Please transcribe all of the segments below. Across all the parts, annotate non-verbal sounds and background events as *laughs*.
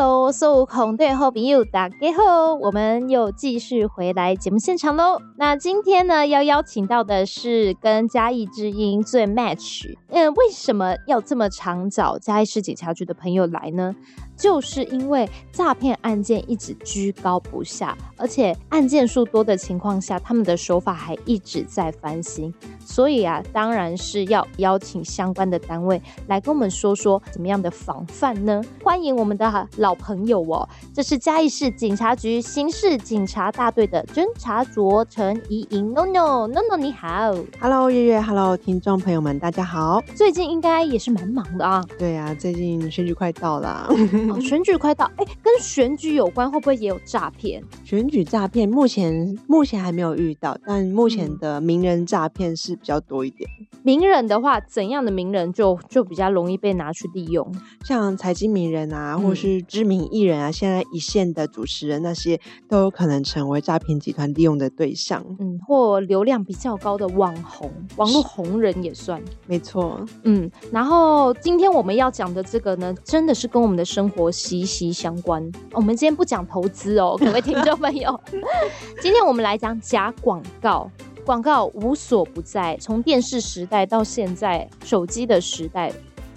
Hello，所有空队好朋友大家好，我们又继续回来节目现场喽。那今天呢，要邀请到的是跟嘉义之音最 match。嗯，为什么要这么常找嘉义市警察局的朋友来呢？就是因为诈骗案件一直居高不下，而且案件数多的情况下，他们的手法还一直在翻新。所以啊，当然是要邀请相关的单位来跟我们说说怎么样的防范呢？欢迎我们的老朋友哦，这是嘉义市警察局刑事警察大队的侦查卓陈怡莹。No No No No，你好，Hello 月月，Hello 听众朋友们，大家好。最近应该也是蛮忙的啊。对啊，最近选举快到了。哦，选举快到，哎，跟选举有关，会不会也有诈骗？选举诈骗目前目前还没有遇到，但目前的名人诈骗是比较多一点。名人的话，怎样的名人就就比较容易被拿去利用？像财经名人啊，或是知名艺人啊，嗯、现在一线的主持人那些都有可能成为诈骗集团利用的对象。嗯，或流量比较高的网红、网络红人也算。没错。嗯，然后今天我们要讲的这个呢，真的是跟我们的生活息息相关。我们今天不讲投资哦，各位听众朋友，*laughs* 今天我们来讲假广告。广告无所不在，从电视时代到现在手机的时代，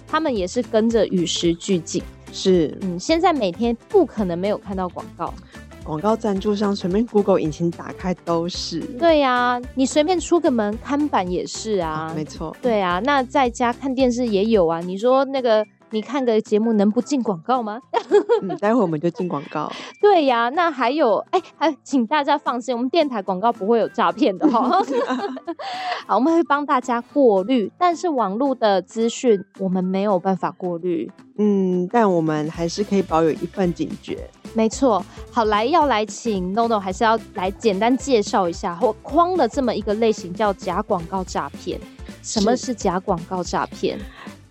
他们也是跟着与时俱进。是，嗯，现在每天不可能没有看到广告，广告赞助商随便 Google 引擎打开都是。对呀、啊，你随便出个门，看板也是啊，哦、没错。对啊，那在家看电视也有啊。你说那个。你看个节目能不进广告吗？*laughs* 嗯，待会我们就进广告。*laughs* 对呀，那还有，哎、欸，还请大家放心，我们电台广告不会有诈骗的哈。*laughs* 好，我们会帮大家过滤，但是网络的资讯我们没有办法过滤。嗯，但我们还是可以保有一份警觉。没错。好，来要来请 NONO，还是要来简单介绍一下，我框了这么一个类型叫假广告诈骗。什么是假广告诈骗？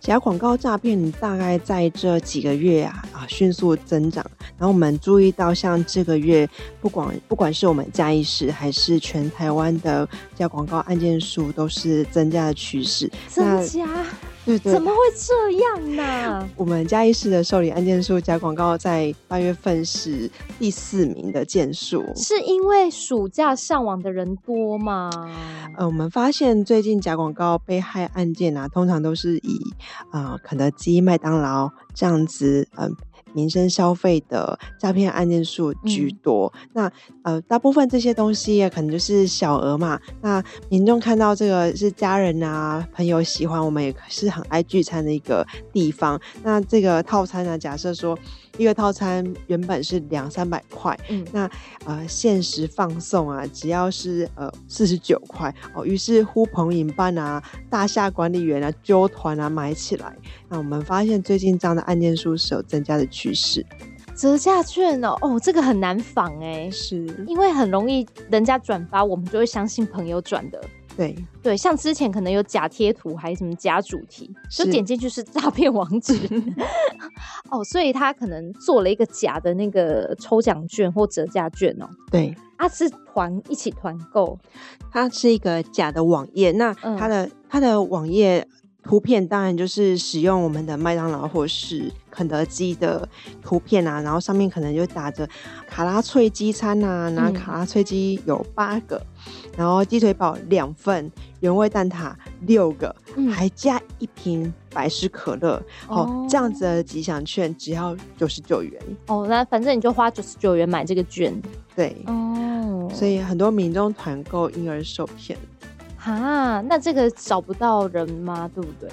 假广告诈骗大概在这几个月啊啊迅速增长，然后我们注意到，像这个月不管不管是我们嘉义市还是全台湾的假广告案件数都是增加的趋势，增加。对对，怎么会这样呢？我们嘉义市的受理案件数假广告在八月份是第四名的件数，是因为暑假上网的人多吗？呃，我们发现最近假广告被害案件啊，通常都是以啊、呃、肯德基、麦当劳这样子，嗯、呃。民生消费的诈骗案件数居多，嗯、那呃，大部分这些东西也可能就是小额嘛。那民众看到这个是家人啊、朋友喜欢，我们也是很爱聚餐的一个地方。那这个套餐呢，假设说。一个套餐原本是两三百块，嗯，那呃限时放送啊，只要是呃四十九块哦，于是呼朋引伴啊，大厦管理员啊，揪团啊买起来。那我们发现最近这样的案件数是有增加的趋势。折价券哦，哦，这个很难防哎，是因为很容易人家转发，我们就会相信朋友转的。对对，像之前可能有假贴图，还有什么假主题，就点进去是诈骗网址 *laughs* 哦，所以他可能做了一个假的那个抽奖券或折价券哦。对，他是团一起团购，它是一个假的网页，那它的它、嗯、的网页图片当然就是使用我们的麦当劳或是肯德基的图片啊，然后上面可能就打着卡拉脆鸡餐啊，然后卡拉脆鸡有八个。嗯然后鸡腿堡两份，原味蛋挞六个，嗯、还加一瓶百事可乐。哦，哦，这样子的吉祥券只要九十九元。哦，那反正你就花九十九元买这个券。对。哦。所以很多民众团购因而受骗。哈，那这个找不到人吗？对不对？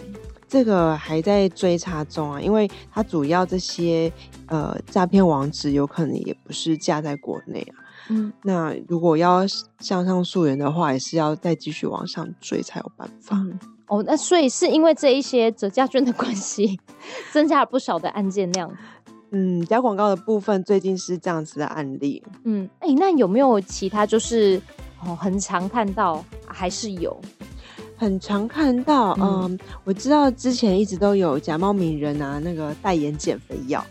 这个还在追查中啊，因为它主要这些呃诈骗网址有可能也不是架在国内啊。嗯，那如果要向上溯源的话，也是要再继续往上追才有办法。嗯、哦，那所以是因为这一些折价券的关系，*laughs* 增加了不少的案件量。嗯，假广告的部分最近是这样子的案例。嗯，哎、欸，那有没有其他就是哦，很常看到还是有，很常看到。嗯，嗯，我知道之前一直都有假冒名人啊，那个代言减肥药。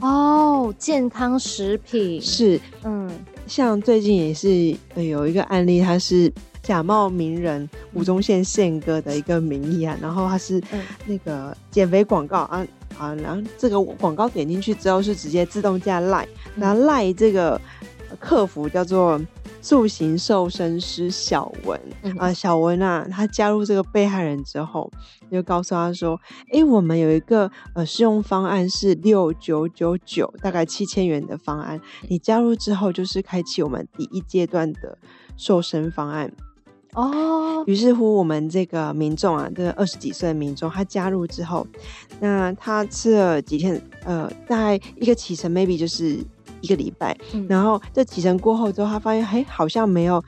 哦，健康食品是，嗯。像最近也是有一个案例，他是假冒名人吴宗宪宪哥的一个名义啊，然后他是那个减肥广告啊，啊，然后这个广告点进去之后是直接自动加 Line，然后 Line 这个客服叫做塑形瘦身师小文啊、小文啊，他加入这个被害人之后，就告诉他说：“哎，我们有一个呃试用方案是六九九九，大概七千元的方案，你加入之后就是开启我们第一阶段的瘦身方案。”哦，于是乎，我们这个民众啊，这个二十几岁的民众，他加入之后，那他吃了几天，呃，大概一个启程，maybe 就是一个礼拜，嗯、然后这启程过后之后，他发现，嘿，好像没有。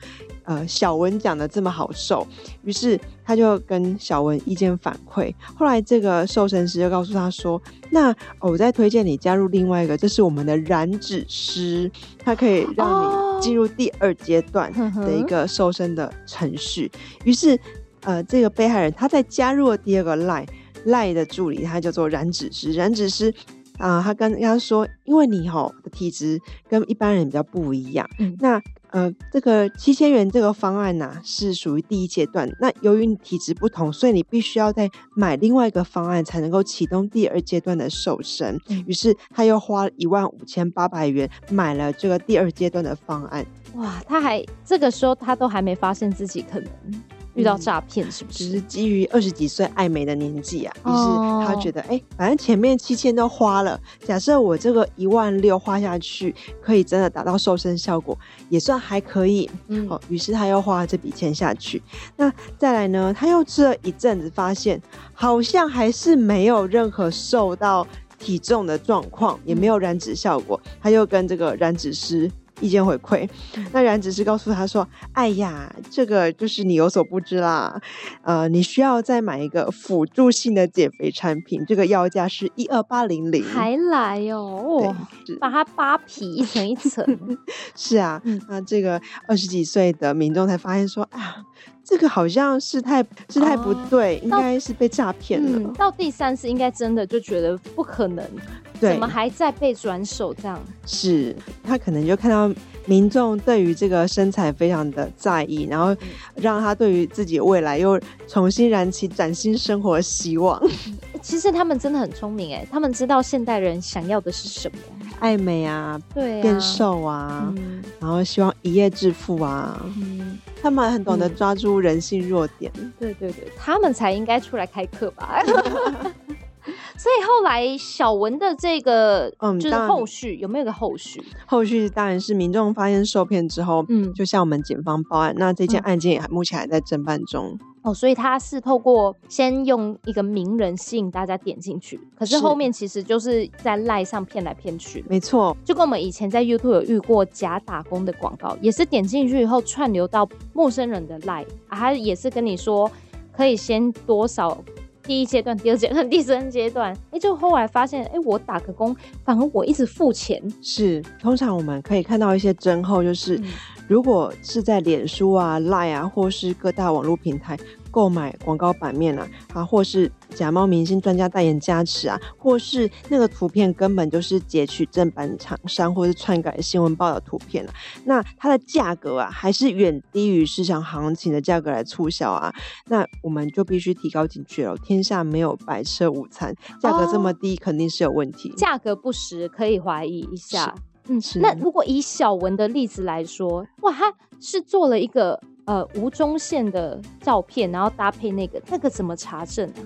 呃，小文讲的这么好受，于是他就跟小文意见反馈。后来这个瘦身师就告诉他说：“那、哦、我再推荐你加入另外一个，这是我们的燃脂师，它可以让你进入第二阶段的一个瘦身的程序。哦”于是，呃，这个被害人他在加入了第二个 line line 的助理，他叫做燃脂师。燃脂师啊、呃，他跟他说：“因为你吼的体质跟一般人比较不一样，嗯、那。”呃，这个七千元这个方案呢、啊，是属于第一阶段。那由于你体质不同，所以你必须要再买另外一个方案，才能够启动第二阶段的瘦身。于、嗯、是他又花一万五千八百元买了这个第二阶段的方案。哇，他还这个时候他都还没发现自己可能。遇到诈骗是不是？只是基于二十几岁爱美的年纪啊，于是他觉得，哎、欸，反正前面七千都花了，假设我这个一万六花下去，可以真的达到瘦身效果，也算还可以。嗯，好，于是他又花了这笔钱下去。那再来呢？他又吃了一阵子，发现好像还是没有任何瘦到体重的状况，也没有燃脂效果。他又跟这个燃脂师。意见回馈，那然只是告诉他说：“哎呀，这个就是你有所不知啦，呃，你需要再买一个辅助性的减肥产品，这个要价是一二八零零，还来哦，对，把它扒皮一层一层，*laughs* 是啊，那这个二十几岁的民众才发现说啊。”这个好像事态事态不对，哦、应该是被诈骗了、嗯。到第三次，应该真的就觉得不可能，对，怎么还在被转手这样？是他可能就看到民众对于这个身材非常的在意，然后让他对于自己未来又重新燃起崭新生活的希望。*laughs* 其实他们真的很聪明哎，他们知道现代人想要的是什么，爱美啊，对啊，变瘦啊，嗯、然后希望一夜致富啊。嗯他们很懂得抓住人性弱点，嗯、对对对，他们才应该出来开课吧。*laughs* *laughs* 所以后来小文的这个，嗯，就是后续有没有个后续？后续当然是民众发现受骗之后，嗯，就向我们警方报案。那这件案件也目前还在侦办中。哦，所以他是透过先用一个名人吸引大家点进去，可是后面其实就是在赖上骗来骗去。没错，就跟我们以前在 YouTube 有遇过假打工的广告，也是点进去以后串流到陌生人的赖，啊，他也是跟你说可以先多少第一阶段、第二阶段、第三阶段，哎，就后来发现，哎，我打个工，反而我一直付钱。是，通常我们可以看到一些征候，就是。嗯如果是在脸书啊、Line 啊，或是各大网络平台购买广告版面啊，啊，或是假冒明星专家代言加持啊，或是那个图片根本就是截取正版厂商或是篡改新闻报道图片啊，那它的价格啊，还是远低于市场行情的价格来促销啊，那我们就必须提高警觉了。天下没有白吃午餐，价格这么低，肯定是有问题。价格不实，可以怀疑一下。嗯，是。那如果以小文的例子来说，哇，他是做了一个呃吴宗宪的照片，然后搭配那个，那个怎么查证呢？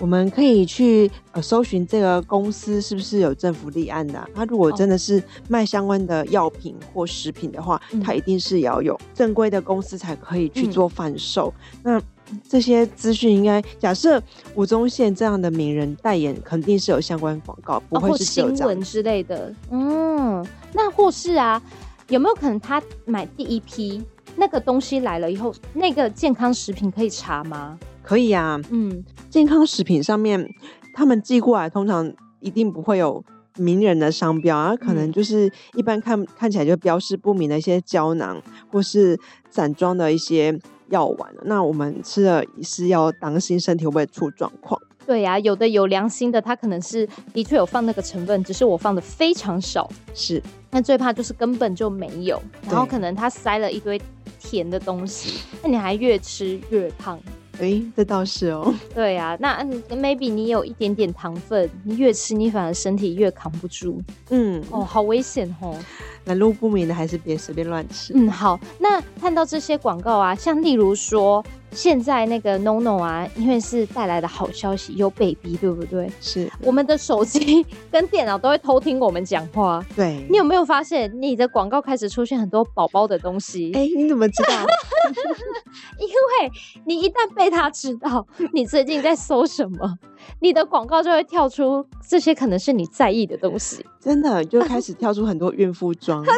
我们可以去呃搜寻这个公司是不是有政府立案的啊？他如果真的是卖相关的药品或食品的话，他一定是要有正规的公司才可以去做贩售。嗯、那这些资讯应该假设吴宗宪这样的名人代言，肯定是有相关广告，不会是新闻之类的。嗯，那或是啊，有没有可能他买第一批那个东西来了以后，那个健康食品可以查吗？可以啊，嗯，健康食品上面他们寄过来，通常一定不会有名人的商标啊，可能就是一般看、嗯、看起来就标示不明的一些胶囊或是散装的一些。药丸，那我们吃了是要当心身体会不会出状况？对呀、啊，有的有良心的，它可能是的确有放那个成分，只是我放的非常少。是，那最怕就是根本就没有，然后可能他塞了一堆甜的东西，那你还越吃越胖。哎、欸，这倒是哦。对呀、啊，那 maybe 你有一点点糖分，你越吃你反而身体越扛不住。嗯，哦，好危险哦。来路不明的还是别随便乱吃。嗯，好。那看到这些广告啊，像例如说。现在那个 NONO 啊，因为是带来的好消息，有 baby，对不对？是，我们的手机 *laughs* 跟电脑都会偷听我们讲话。对，你有没有发现你的广告开始出现很多宝宝的东西？哎、欸，你怎么知道？*laughs* 因为你一旦被他知道你最近在搜什么，你的广告就会跳出这些可能是你在意的东西。真的，就开始跳出很多孕妇装。*laughs*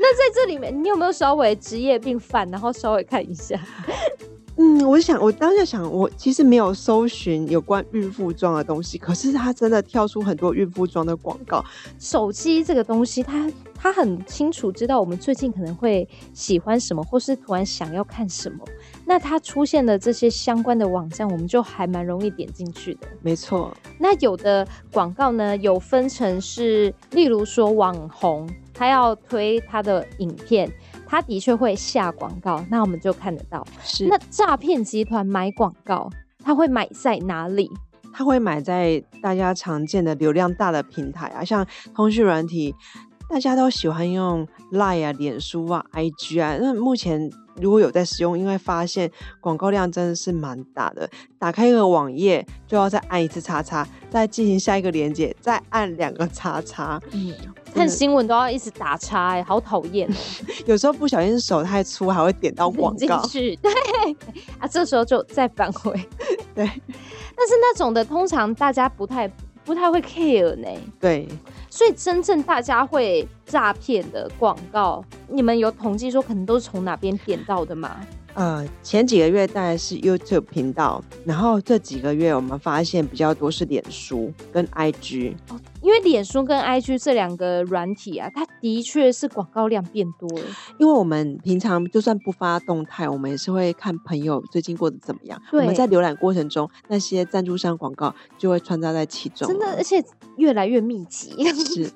那在这里面，你有没有稍微职业病犯，然后稍微看一下？嗯，我想，我当下想，我其实没有搜寻有关孕妇装的东西，可是它真的跳出很多孕妇装的广告。手机这个东西，它它很清楚知道我们最近可能会喜欢什么，或是突然想要看什么，那它出现的这些相关的网站，我们就还蛮容易点进去的。没错。那有的广告呢，有分成是，例如说网红，他要推他的影片。他的确会下广告，那我们就看得到。是，那诈骗集团买广告，他会买在哪里？他会买在大家常见的流量大的平台啊，像通讯软体，大家都喜欢用 Line 啊、脸书啊、IG 啊。那目前如果有在使用，因为发现广告量真的是蛮大的。打开一个网页就要再按一次叉叉，再进行下一个连接，再按两个叉叉。嗯。看新闻都要一直打叉，哎，好讨厌！*laughs* 有时候不小心手太粗，还会点到广告。进去，对啊，这时候就再返回。*laughs* 对，但是那种的通常大家不太不太会 care 呢。对，所以真正大家会诈骗的广告，你们有统计说可能都是从哪边点到的吗？呃，前几个月大概是 YouTube 频道，然后这几个月我们发现比较多是脸书跟 IG。哦，因为脸书跟 IG 这两个软体啊，它的确是广告量变多了。因为我们平常就算不发动态，我们也是会看朋友最近过得怎么样。我们在浏览过程中，那些赞助商广告就会穿插在其中。真的，而且越来越密集。是。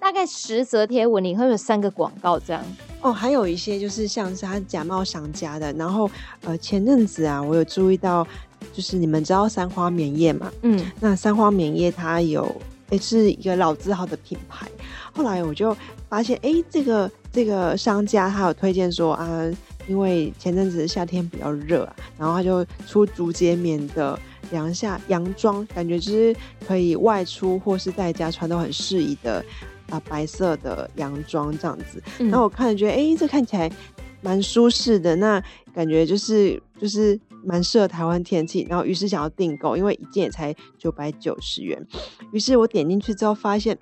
大概十则贴文，你会有三个广告这样哦。还有一些就是像是他假冒商家的，然后呃前阵子啊，我有注意到，就是你们知道三花棉业嘛？嗯，那三花棉业它有也是一个老字号的品牌。后来我就发现，哎、欸，这个这个商家他有推荐说啊，因为前阵子夏天比较热啊，然后他就出竹节棉的凉夏洋装，感觉就是可以外出或是在家穿都很适宜的。啊，白色的洋装这样子，然后我看了觉得，哎、欸，这看起来蛮舒适的，那感觉就是就是蛮适合台湾天气，然后于是想要订购，因为一件也才九百九十元，于是我点进去之后发现，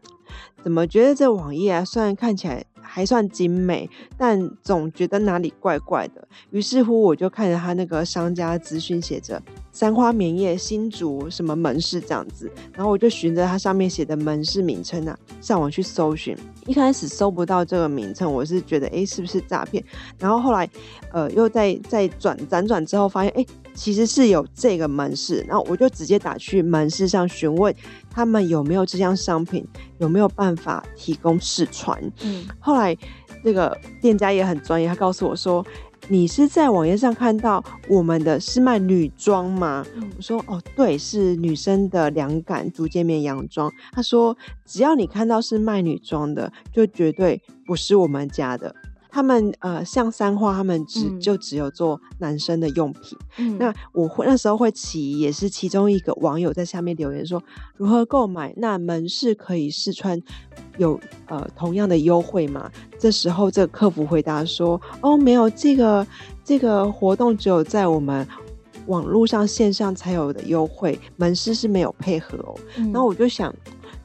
怎么觉得这网页啊，虽然看起来。还算精美，但总觉得哪里怪怪的。于是乎，我就看着他那个商家资讯，写着“三花棉业新竹什么门市”这样子，然后我就循着它上面写的门市名称啊，上网去搜寻。一开始搜不到这个名称，我是觉得，哎，是不是诈骗？然后后来，呃，又在在转辗转之后，发现，哎。其实是有这个门市，然后我就直接打去门市上询问他们有没有这项商品，有没有办法提供试穿。嗯，后来这个店家也很专业，他告诉我说：“你是在网页上看到我们的是卖女装吗？”嗯，我说：“哦，对，是女生的凉感竹节棉洋装。”他说：“只要你看到是卖女装的，就绝对不是我们家的。”他们呃，像三花，他们只、嗯、就只有做男生的用品。嗯、那我会那时候会起疑，也是其中一个网友在下面留言说，如何购买？那门市可以试穿有呃同样的优惠吗？这时候这个客服回答说，哦，没有，这个这个活动只有在我们网络上线上才有的优惠，门市是没有配合哦。嗯、然后我就想，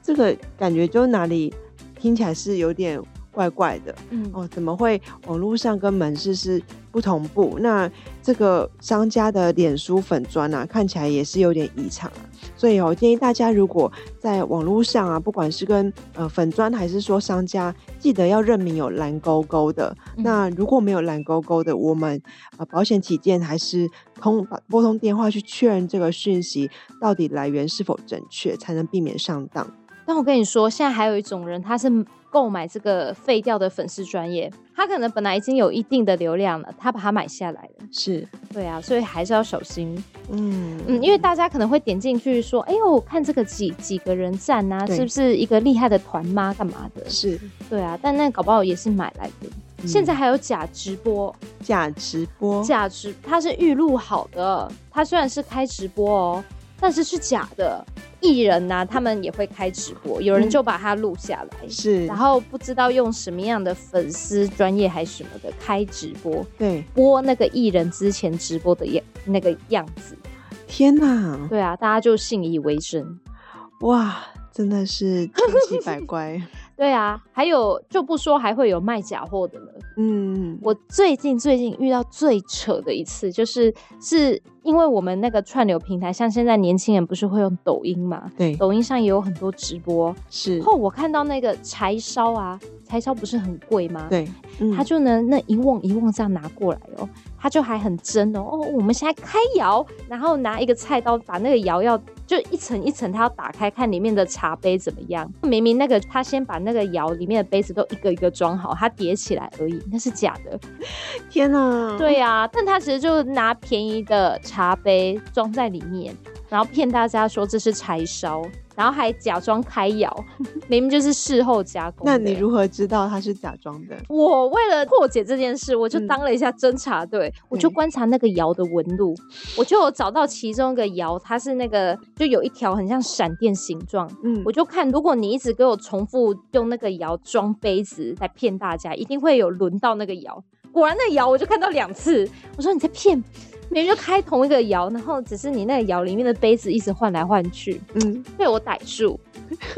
这个感觉就哪里听起来是有点。怪怪的，嗯哦，怎么会网络上跟门市是不同步？那这个商家的脸书粉砖啊，看起来也是有点异常啊。所以我建议大家，如果在网络上啊，不管是跟呃粉砖还是说商家，记得要认明有蓝勾勾的。嗯、那如果没有蓝勾勾的，我们呃保险起见，还是通拨通电话去确认这个讯息到底来源是否正确，才能避免上当。但我跟你说，现在还有一种人，他是。购买这个废掉的粉丝专业，他可能本来已经有一定的流量了，他把它买下来了。是，对啊，所以还是要小心。嗯嗯，因为大家可能会点进去说，哎呦，看这个几几个人赞啊，是不是一个厉害的团妈？干嘛的？是，对啊，但那搞不好也是买来的。嗯、现在还有假直播，假直播，假直，它是预录好的，它虽然是开直播哦，但是是假的。艺人呐、啊，他们也会开直播，有人就把它录下来，嗯、是，然后不知道用什么样的粉丝专业还是什么的开直播，对，播那个艺人之前直播的样那个样子。天哪！对啊，大家就信以为真。哇，真的是千奇百怪。对啊，还有就不说，还会有卖假货的呢。嗯，我最近最近遇到最扯的一次，就是是因为我们那个串流平台，像现在年轻人不是会用抖音嘛？对，抖音上也有很多直播。是，后我看到那个柴烧啊，柴烧不是很贵吗？对，嗯、他就能那一瓮一瓮这样拿过来哦，他就还很真哦哦，我们现在开窑，然后拿一个菜刀把那个窑要。就一层一层，他要打开看里面的茶杯怎么样？明明那个他先把那个窑里面的杯子都一个一个装好，他叠起来而已，那是假的。天哪！*laughs* 对呀、啊，但他其实就拿便宜的茶杯装在里面，然后骗大家说这是柴烧。然后还假装开窑，明明就是事后加工。那你如何知道他是假装的？我为了破解这件事，我就当了一下侦查队，嗯、我就观察那个窑的纹路，我就有找到其中一个窑，它是那个就有一条很像闪电形状。嗯，我就看，如果你一直给我重复用那个窑装杯子来骗大家，一定会有轮到那个窑。果然那窑我就看到两次，我说你在骗。明明就开同一个窑，然后只是你那个窑里面的杯子一直换来换去，嗯，被我逮住。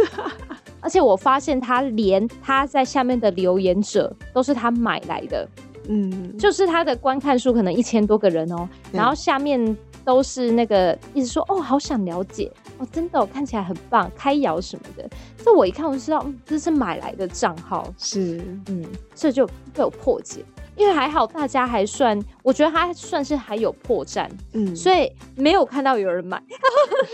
*laughs* 而且我发现他连他在下面的留言者都是他买来的，嗯，就是他的观看数可能一千多个人哦，然后下面都是那个一直说哦，好想了解。哦，真的，哦看起来很棒，开窑什么的。这我一看我就知道，嗯，这是买来的账号，是，嗯，这就被我破解。因为还好，大家还算，我觉得他算是还有破绽，嗯，所以没有看到有人买。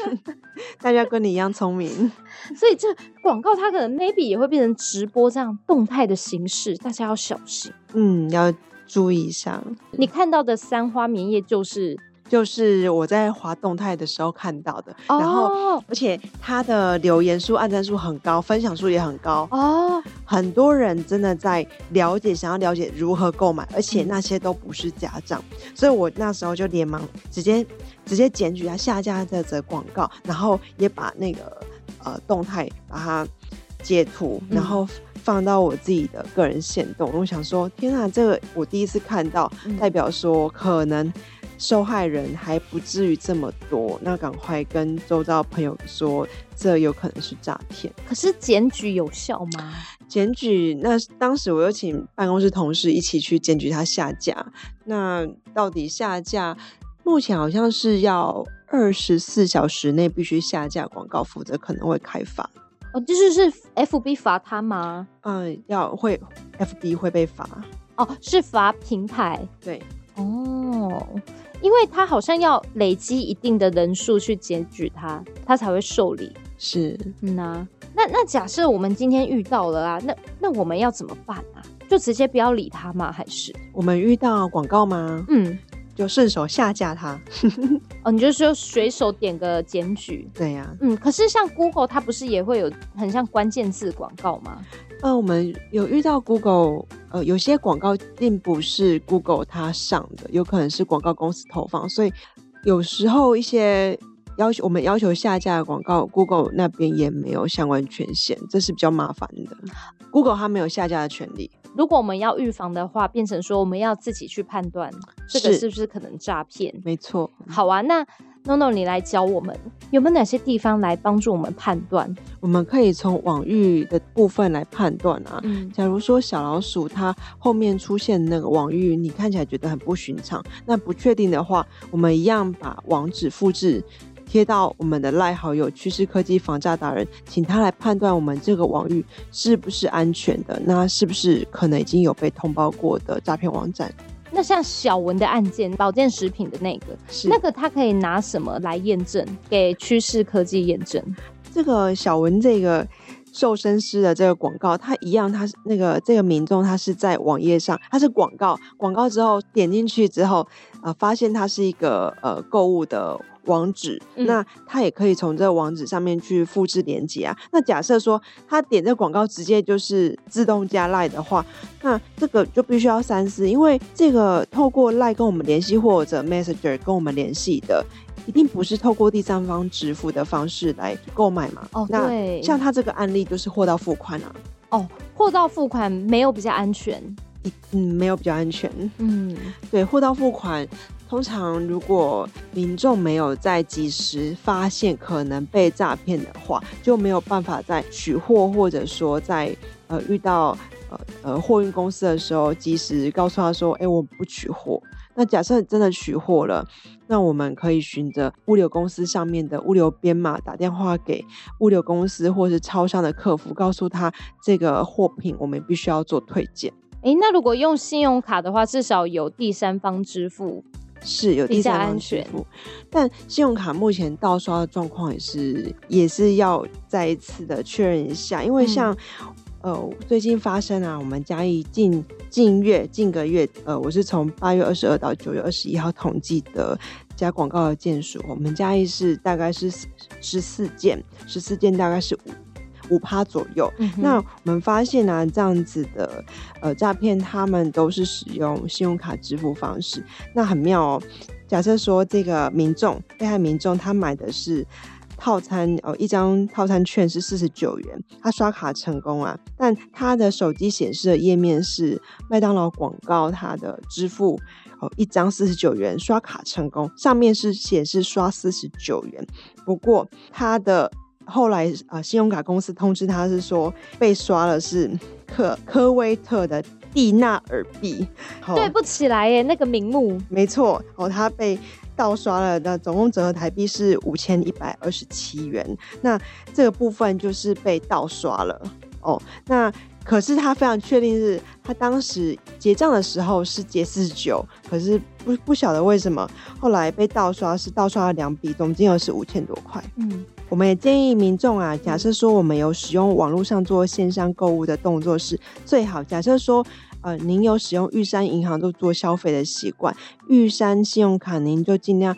*laughs* 大家跟你一样聪明，*laughs* 所以这广告它可能 maybe 也会变成直播这样动态的形式，大家要小心，嗯，要注意一下。你看到的三花棉叶就是。就是我在滑动态的时候看到的，oh. 然后而且他的留言数、按赞数很高，分享数也很高哦。Oh. 很多人真的在了解，想要了解如何购买，而且那些都不是家长，所以我那时候就连忙直接直接检举他下架这则广告，然后也把那个呃动态把它截图，然后放到我自己的个人线动。嗯、我想说，天啊，这个我第一次看到，代表说可能。受害人还不至于这么多，那赶快跟周遭朋友说，这有可能是诈骗。可是检举有效吗？检举，那当时我又请办公室同事一起去检举他下架。那到底下架，目前好像是要二十四小时内必须下架广告，否则可能会开罚。哦，就是是 FB 罚他吗？嗯，要会 FB 会被罚。哦，是罚平台。对，哦。因为他好像要累积一定的人数去检举他，他才会受理。是，嗯呐、啊。那那假设我们今天遇到了啊，那那我们要怎么办啊？就直接不要理他吗？还是我们遇到广告吗？嗯，就顺手下架它。哦，你就说随手点个检举。*laughs* 对呀、啊。嗯，可是像 Google，它不是也会有很像关键字广告吗？呃，我们有遇到 Google，呃，有些广告并不是 Google 它上的，有可能是广告公司投放，所以有时候一些要求我们要求下架的广告，Google 那边也没有相关权限，这是比较麻烦的。Google 它没有下架的权利。如果我们要预防的话，变成说我们要自己去判断这个是不是可能诈骗。没错。好啊，那。NONO，你来教我们有没有哪些地方来帮助我们判断？我们可以从网域的部分来判断啊。嗯，假如说小老鼠它后面出现那个网域，你看起来觉得很不寻常，那不确定的话，我们一样把网址复制贴到我们的赖好友趋势科技防诈达人，请他来判断我们这个网域是不是安全的，那是不是可能已经有被通报过的诈骗网站？那像小文的案件，保健食品的那个，是那个他可以拿什么来验证？给趋势科技验证？这个小文这个瘦身师的这个广告，他一样，他是那个这个民众，他是在网页上，他是广告，广告之后点进去之后，呃，发现它是一个呃购物的网址，嗯、那他也可以从这个网址上面去复制连接啊。那假设说他点这个广告直接就是自动加 LINE 的话，那这个就必须要三思，因为这个透过 LINE 跟我们联系或者 Messenger 跟我们联系的。一定不是透过第三方支付的方式来购买嘛？哦，对，像他这个案例就是货到付款啊。哦，货到付款没有比较安全，嗯，没有比较安全。嗯，对，货到付款，通常如果民众没有在及时发现可能被诈骗的话，就没有办法在取货或者说在呃遇到呃呃货运公司的时候及时告诉他说，哎，我不取货。那假设真的取货了，那我们可以循着物流公司上面的物流编码打电话给物流公司或是超商的客服，告诉他这个货品我们必须要做退件。诶，那如果用信用卡的话，至少有第三方支付，是有第三方支付。但信用卡目前盗刷的状况也是也是要再一次的确认一下，因为像。嗯呃，最近发生啊，我们嘉义近近月近个月，呃，我是从八月二十二到九月二十一号统计的加广告的件数，我们嘉义是大概是十四件，十四件大概是五五趴左右。嗯、那我们发现呢、啊，这样子的呃诈骗，他们都是使用信用卡支付方式，那很妙哦。假设说这个民众被害民众他买的是。套餐哦，一张套餐券是四十九元，他刷卡成功啊，但他的手机显示的页面是麦当劳广告，他的支付哦，一张四十九元，刷卡成功，上面是显示刷四十九元，不过他的后来啊、信用卡公司通知他是说被刷了是科科威特的蒂纳尔币，对不起来耶，那个名目没错哦，他被。盗刷了，那总共折合台币是五千一百二十七元。那这个部分就是被盗刷了哦。那可是他非常确定是他当时结账的时候是结四十九，可是不不晓得为什么后来被盗刷是盗刷了两笔，总金额是五千多块。嗯，我们也建议民众啊，假设说我们有使用网络上做线上购物的动作是最好。假设说。呃，您有使用玉山银行做做消费的习惯，玉山信用卡您就尽量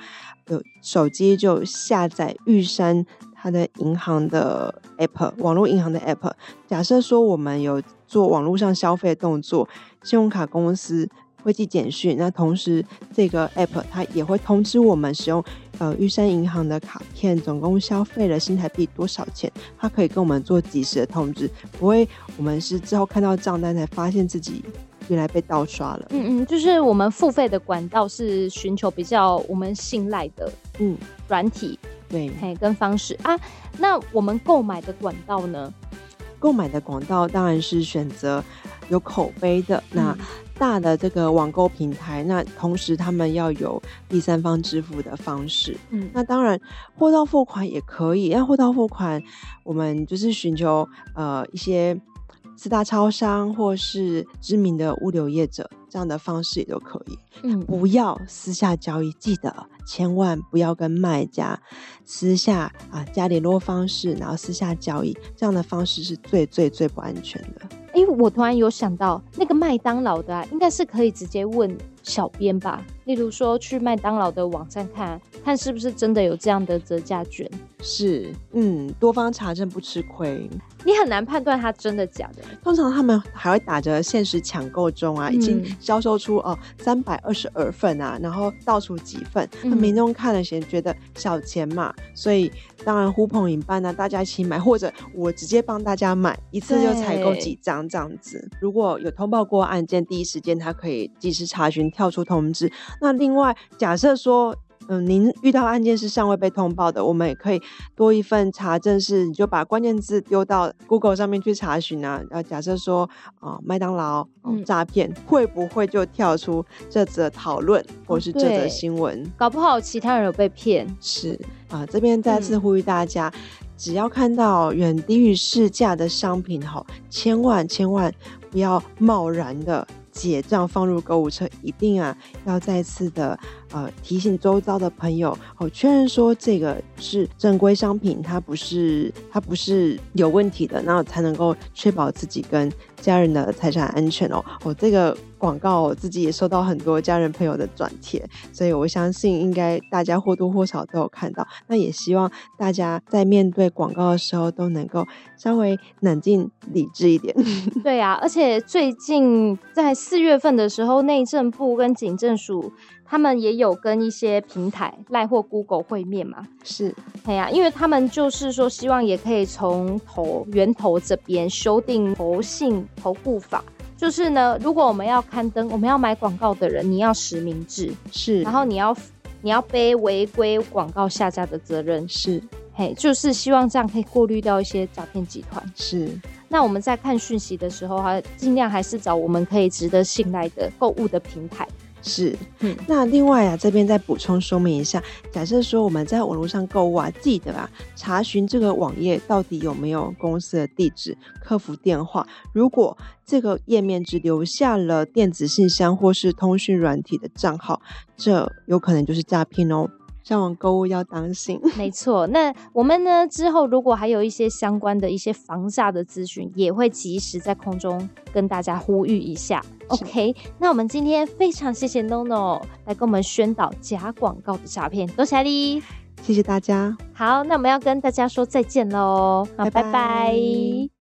有手机就下载玉山它的银行的 app，网络银行的 app。假设说我们有做网络上消费的动作，信用卡公司会寄简讯，那同时这个 app 它也会通知我们使用。呃，玉山银行的卡片总共消费了新台币多少钱？它可以跟我们做及时的通知，不会我们是之后看到账单才发现自己原来被盗刷了。嗯嗯，就是我们付费的管道是寻求比较我们信赖的，嗯，软体对，嘿，跟方式啊。那我们购买的管道呢？购买的管道当然是选择有口碑的。嗯、那大的这个网购平台，那同时他们要有第三方支付的方式。嗯，那当然货到付款也可以。那货到付款，我们就是寻求呃一些四大超商或是知名的物流业者这样的方式也都可以。嗯，不要私下交易，记得千万不要跟卖家私下啊加联络方式，然后私下交易，这样的方式是最最最不安全的。哎，我突然有想到，那个麦当劳的啊，应该是可以直接问小编吧。例如说，去麦当劳的网站看看是不是真的有这样的折价券。是，嗯，多方查证不吃亏。你很难判断它真的假的。通常他们还会打着限时抢购中啊，已经销售出哦三百二十二份啊，然后倒数几份，那民众看了先觉得小钱嘛，所以当然呼朋引伴啊，大家一起买，或者我直接帮大家买一次就采购几张这样子。如果有通报过案件，第一时间他可以及时查询，跳出通知。那另外，假设说，嗯，您遇到案件是尚未被通报的，我们也可以多一份查证，是你就把关键字丢到 Google 上面去查询啊。呃，假设说，啊、呃，麦当劳诈骗、嗯、会不会就跳出这则讨论或是这则新闻？搞不好其他人有被骗。是啊、呃，这边再次呼吁大家，嗯、只要看到远低于市价的商品，哈，千万千万不要贸然的。结账放入购物车，一定啊要再次的呃提醒周遭的朋友哦，确认说这个是正规商品，它不是它不是有问题的，然后才能够确保自己跟家人的财产安全哦。哦，这个广告我自己也收到很多家人朋友的转贴，所以我相信应该大家或多或少都有看到。那也希望大家在面对广告的时候都能够稍微冷静理智一点。*laughs* 对啊，而且最近在四月份的时候，内政部跟警政署他们也有跟一些平台赖或 Google 会面嘛。是，哎呀，因为他们就是说希望也可以从头源头这边修订投信投顾法，就是呢，如果我们要刊登，我们要买广告的人，你要实名制，是，然后你要你要背违规广告下架的责任，是。嘿，就是希望这样可以过滤掉一些诈骗集团。是，那我们在看讯息的时候，还尽量还是找我们可以值得信赖的购物的平台。是，嗯，那另外啊，这边再补充说明一下，假设说我们在网络上购物啊，记得啊，查询这个网页到底有没有公司的地址、客服电话。如果这个页面只留下了电子信箱或是通讯软体的账号，这有可能就是诈骗哦。上网购物要当心，*laughs* *laughs* 没错。那我们呢，之后如果还有一些相关的一些防诈的资讯，也会及时在空中跟大家呼吁一下。OK，那我们今天非常谢谢 NONO 来跟我们宣导假广告的诈骗，多谢你，谢谢大家。好，那我们要跟大家说再见喽，好，拜拜。拜拜。